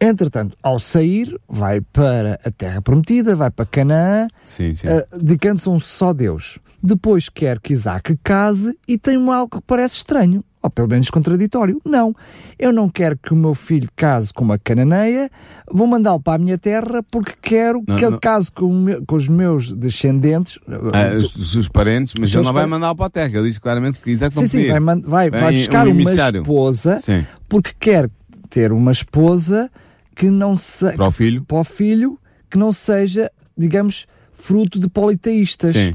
Speaker 2: Entretanto, ao sair, vai para a Terra Prometida, vai para Canaã,
Speaker 3: sim, sim.
Speaker 2: Uh, dedicando-se a um só Deus. Depois quer que Isaac case e tem algo que parece estranho, ou pelo menos contraditório. Não, eu não quero que o meu filho case com uma cananeia, vou mandá-lo para a minha terra porque quero
Speaker 3: não,
Speaker 2: que
Speaker 3: não.
Speaker 2: ele case com, meu, com, os meus descendentes.
Speaker 3: Ah, os, os, seus parentes, mas ele não vai mandá-lo para a terra. Ele diz claramente que Isaac
Speaker 2: sim,
Speaker 3: não
Speaker 2: sim, vai, vai, vai buscar
Speaker 3: um
Speaker 2: uma esposa
Speaker 3: sim.
Speaker 2: porque quer ter uma esposa que não se,
Speaker 3: para o filho
Speaker 2: para o filho que não seja digamos fruto de politeístas
Speaker 3: Sim.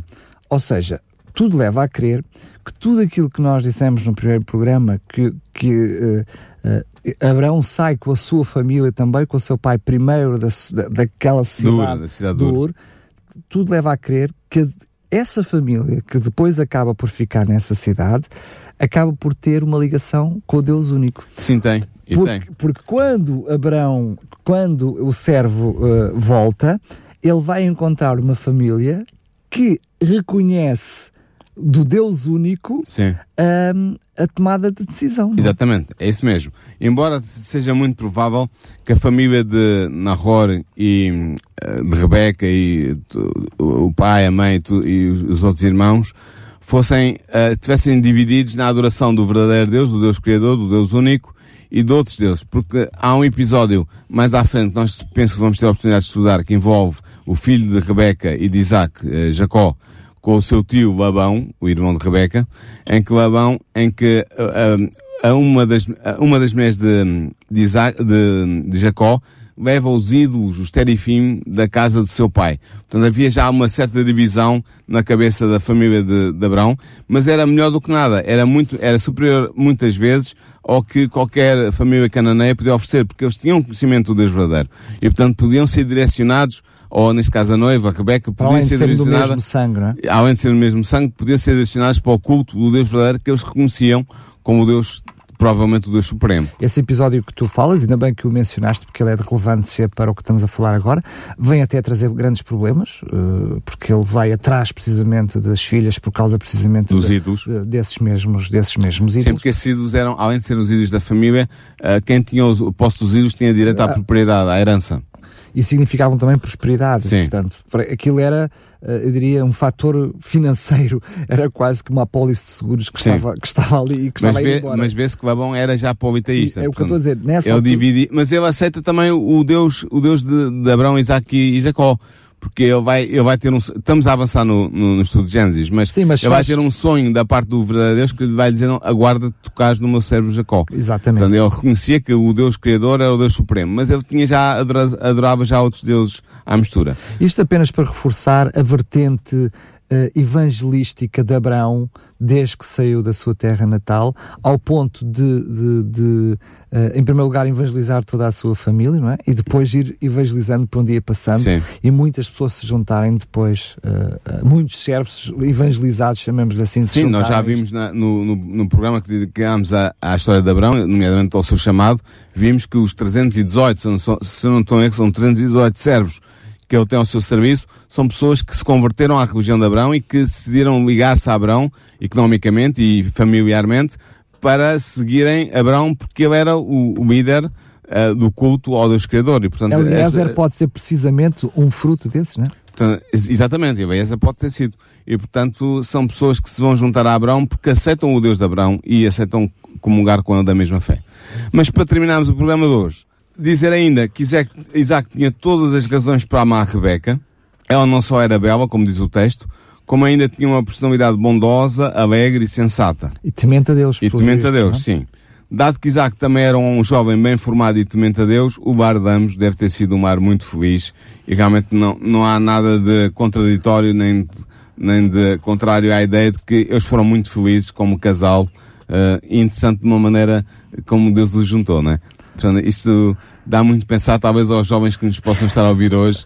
Speaker 2: ou seja tudo leva a crer que Porque tudo aquilo que nós dissemos no primeiro programa, que, que uh, Abraão sai com a sua família também, com o seu pai primeiro da, da, daquela cidade,
Speaker 3: da cidade
Speaker 2: do Ur, tudo leva a crer que essa família, que depois acaba por ficar nessa cidade, acaba por ter uma ligação com o Deus único.
Speaker 3: Sim, tem. E
Speaker 2: porque,
Speaker 3: tem.
Speaker 2: porque quando Abraão, quando o servo uh, volta, ele vai encontrar uma família que reconhece do Deus único um, a tomada de decisão.
Speaker 3: É? Exatamente, é isso mesmo. Embora seja muito provável que a família de Nahor e eh, de Rebeca e o pai, a mãe e os outros irmãos fossem, uh, tivessem divididos na adoração do verdadeiro Deus, do Deus Criador, do Deus único e de outros deuses, porque há um episódio mais à frente, nós penso que vamos ter a oportunidade de estudar, que envolve o filho de Rebeca e de Isaac, uh, Jacó, com o seu tio Labão, o irmão de Rebeca, em que Labão, em que uh, uh, uma das, uma das mulheres de, de, Isaac, de, de Jacó leva os ídolos, os terifim, da casa do seu pai. Portanto, havia já uma certa divisão na cabeça da família de, de Abraão, mas era melhor do que nada. Era muito, era superior muitas vezes ao que qualquer família cananeia podia oferecer, porque eles tinham conhecimento do Deus verdadeiro. E, portanto, podiam ser direcionados ou neste caso a noiva, a Rebeca, podia ser direcionada.
Speaker 2: Mesmo sangue, não é?
Speaker 3: Além de ser o mesmo sangue, podia ser direcionados para o culto do Deus verdadeiro que eles reconheciam como o Deus provavelmente o Deus Supremo.
Speaker 2: Esse episódio que tu falas, ainda bem que o mencionaste, porque ele é de relevância para o que estamos a falar agora, vem até a trazer grandes problemas, uh, porque ele vai atrás precisamente das filhas por causa precisamente
Speaker 3: dos
Speaker 2: de,
Speaker 3: ídolos.
Speaker 2: De, desses mesmos, desses mesmos ídolos.
Speaker 3: Sempre que esses ídolos eram, além de ser os ídolos da família, uh, quem tinha o posto dos ídolos tinha direito à uh, propriedade, à herança
Speaker 2: e significavam também prosperidade.
Speaker 3: Sim.
Speaker 2: Portanto, aquilo era, eh, eu diria, um fator financeiro, era quase que uma apólice de seguros que, estava, que estava ali e que
Speaker 3: mas
Speaker 2: estava
Speaker 3: vê,
Speaker 2: embora.
Speaker 3: Mas vê-se que Labão era já politeísta.
Speaker 2: É o que eu estou a dizer. Nessa
Speaker 3: ele altura... divide, mas ele aceita também o Deus, o Deus de, de Abraão, Isaac e Jacó porque ele vai, ele vai ter um, estamos a avançar no, no, no estudo de Gênesis, mas,
Speaker 2: Sim, mas
Speaker 3: ele
Speaker 2: faz...
Speaker 3: vai ter um sonho da parte do verdadeiro Deus que lhe vai dizer, aguarda de tocares no meu servo Jacó.
Speaker 2: Exatamente.
Speaker 3: Portanto, ele reconhecia que o Deus Criador era o Deus Supremo, mas ele tinha já, adorava, já outros deuses à mistura.
Speaker 2: Isto apenas para reforçar a vertente evangelística de Abraão desde que saiu da sua terra natal, ao ponto de, de, de uh, em primeiro lugar, evangelizar toda a sua família, não é? E depois ir evangelizando por um dia passando
Speaker 3: Sim.
Speaker 2: e muitas pessoas se juntarem depois, uh, muitos servos evangelizados, chamemos-lhe assim.
Speaker 3: Sim, nós já vimos na, no, no, no, programa que dedicámos à, à história de Abraão, nomeadamente ao seu chamado, vimos que os 318, se não, se não estou em são 318 servos que ele tem ao seu serviço, são pessoas que se converteram à religião de Abraão e que decidiram ligar-se a Abraão, economicamente e familiarmente, para seguirem Abraão, porque ele era o, o líder uh, do culto ao Deus Criador. E, portanto,
Speaker 2: Eliezer essa, pode ser precisamente um fruto desses, não é?
Speaker 3: Portanto, exatamente, Eliezer pode ter sido. E, portanto, são pessoas que se vão juntar a Abraão porque aceitam o Deus de Abraão e aceitam comungar com ele da mesma fé. Mas para terminarmos o programa de hoje, dizer ainda que Isaac, Isaac tinha todas as razões para amar Rebeca. Ela não só era bela, como diz o texto, como ainda tinha uma personalidade bondosa, alegre e sensata.
Speaker 2: E temente a Deus.
Speaker 3: E temente a Deus, não? É? sim. Dado que Isaac também era um jovem bem formado e temente a Deus, o lar de ambos deve ter sido um mar muito feliz e realmente não, não há nada de contraditório nem, nem de contrário à ideia de que eles foram muito felizes como casal uh, interessante de uma maneira como Deus os juntou, não é? Portanto, isto dá muito a pensar, talvez, aos jovens que nos possam estar a ouvir hoje.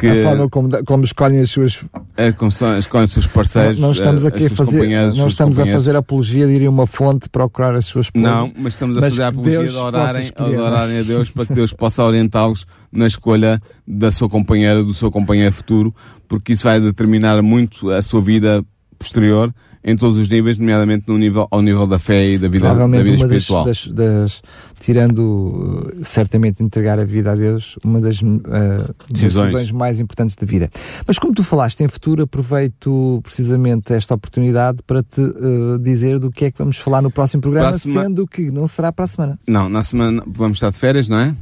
Speaker 2: Que, a forma como, como escolhem as suas.
Speaker 3: É, como escolhem os seus parceiros.
Speaker 2: Não, não estamos aqui a fazer. Não estamos a fazer apologia de ir a uma fonte procurar as suas esposas.
Speaker 3: Não, mas estamos a mas fazer a apologia Deus de orarem, escolher, orarem a Deus para que Deus possa orientá-los na escolha da sua companheira, do seu companheiro futuro, porque isso vai determinar muito a sua vida posterior em todos os níveis, nomeadamente no nível, ao nível da fé e da vida, da vida uma espiritual.
Speaker 2: Das, das, das, tirando uh, certamente entregar a vida a Deus, uma das, uh, decisões. decisões. mais importantes da vida. Mas como tu falaste em futuro, aproveito precisamente esta oportunidade para te uh, dizer do que é que vamos falar no próximo programa, sendo que não será para a semana.
Speaker 3: Não, na semana vamos estar de férias, não é?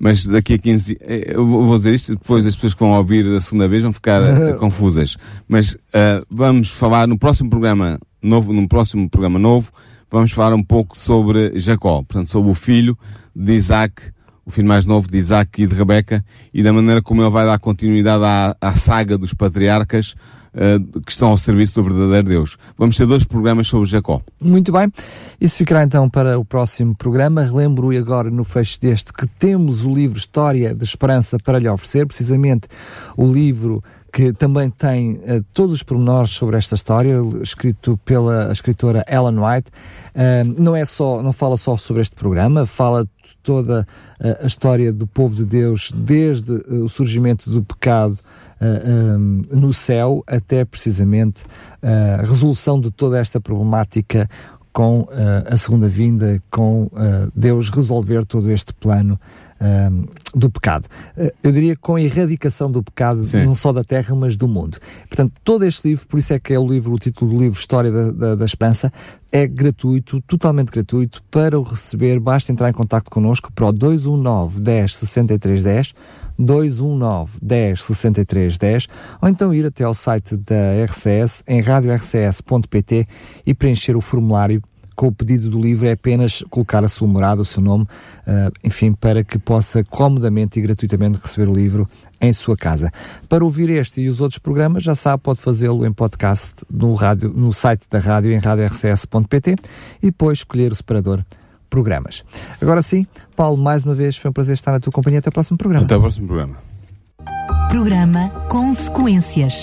Speaker 3: Mas daqui a 15 eh, eu vou dizer isto, depois Sim. as pessoas que vão ouvir a segunda vez vão ficar uh, confusas. Mas uh, vamos falar no próximo programa novo, num próximo programa novo, vamos falar um pouco sobre Jacó, portanto, sobre o filho de Isaac, o filho mais novo de Isaac e de Rebeca, e da maneira como ele vai dar continuidade à, à saga dos patriarcas, uh, que estão ao serviço do verdadeiro Deus. Vamos ter dois programas sobre Jacó.
Speaker 2: Muito bem. Isso ficará então para o próximo programa. Relembro agora no fecho deste que temos o livro História de Esperança para lhe oferecer, precisamente o livro que também tem uh, todos os pormenores sobre esta história, escrito pela escritora Ellen White. Uh, não é só, não fala só sobre este programa, fala toda uh, a história do povo de Deus desde o surgimento do pecado um, no céu até precisamente a resolução de toda esta problemática com a segunda vinda, com Deus resolver todo este plano do pecado. eu diria com a erradicação do pecado, Sim. não só da terra, mas do mundo. Portanto, todo este livro, por isso é que é o livro, o título do livro História da, da, da Esperança, é gratuito, totalmente gratuito. Para o receber, basta entrar em contato connosco para o 219 10 63 10 219 10 63 10 ou então ir até ao site da RCS em radiorcs.pt e preencher o formulário com o pedido do livro é apenas colocar a sua morada, o seu nome, uh, enfim, para que possa comodamente e gratuitamente receber o livro em sua casa. Para ouvir este e os outros programas, já sabe, pode fazê-lo em podcast no, rádio, no site da rádio em radiorcs.pt e depois escolher o separador programas. Agora sim, Paulo, mais uma vez foi um prazer estar na tua companhia. Até o próximo programa.
Speaker 3: Até o próximo programa.
Speaker 1: Programa Consequências.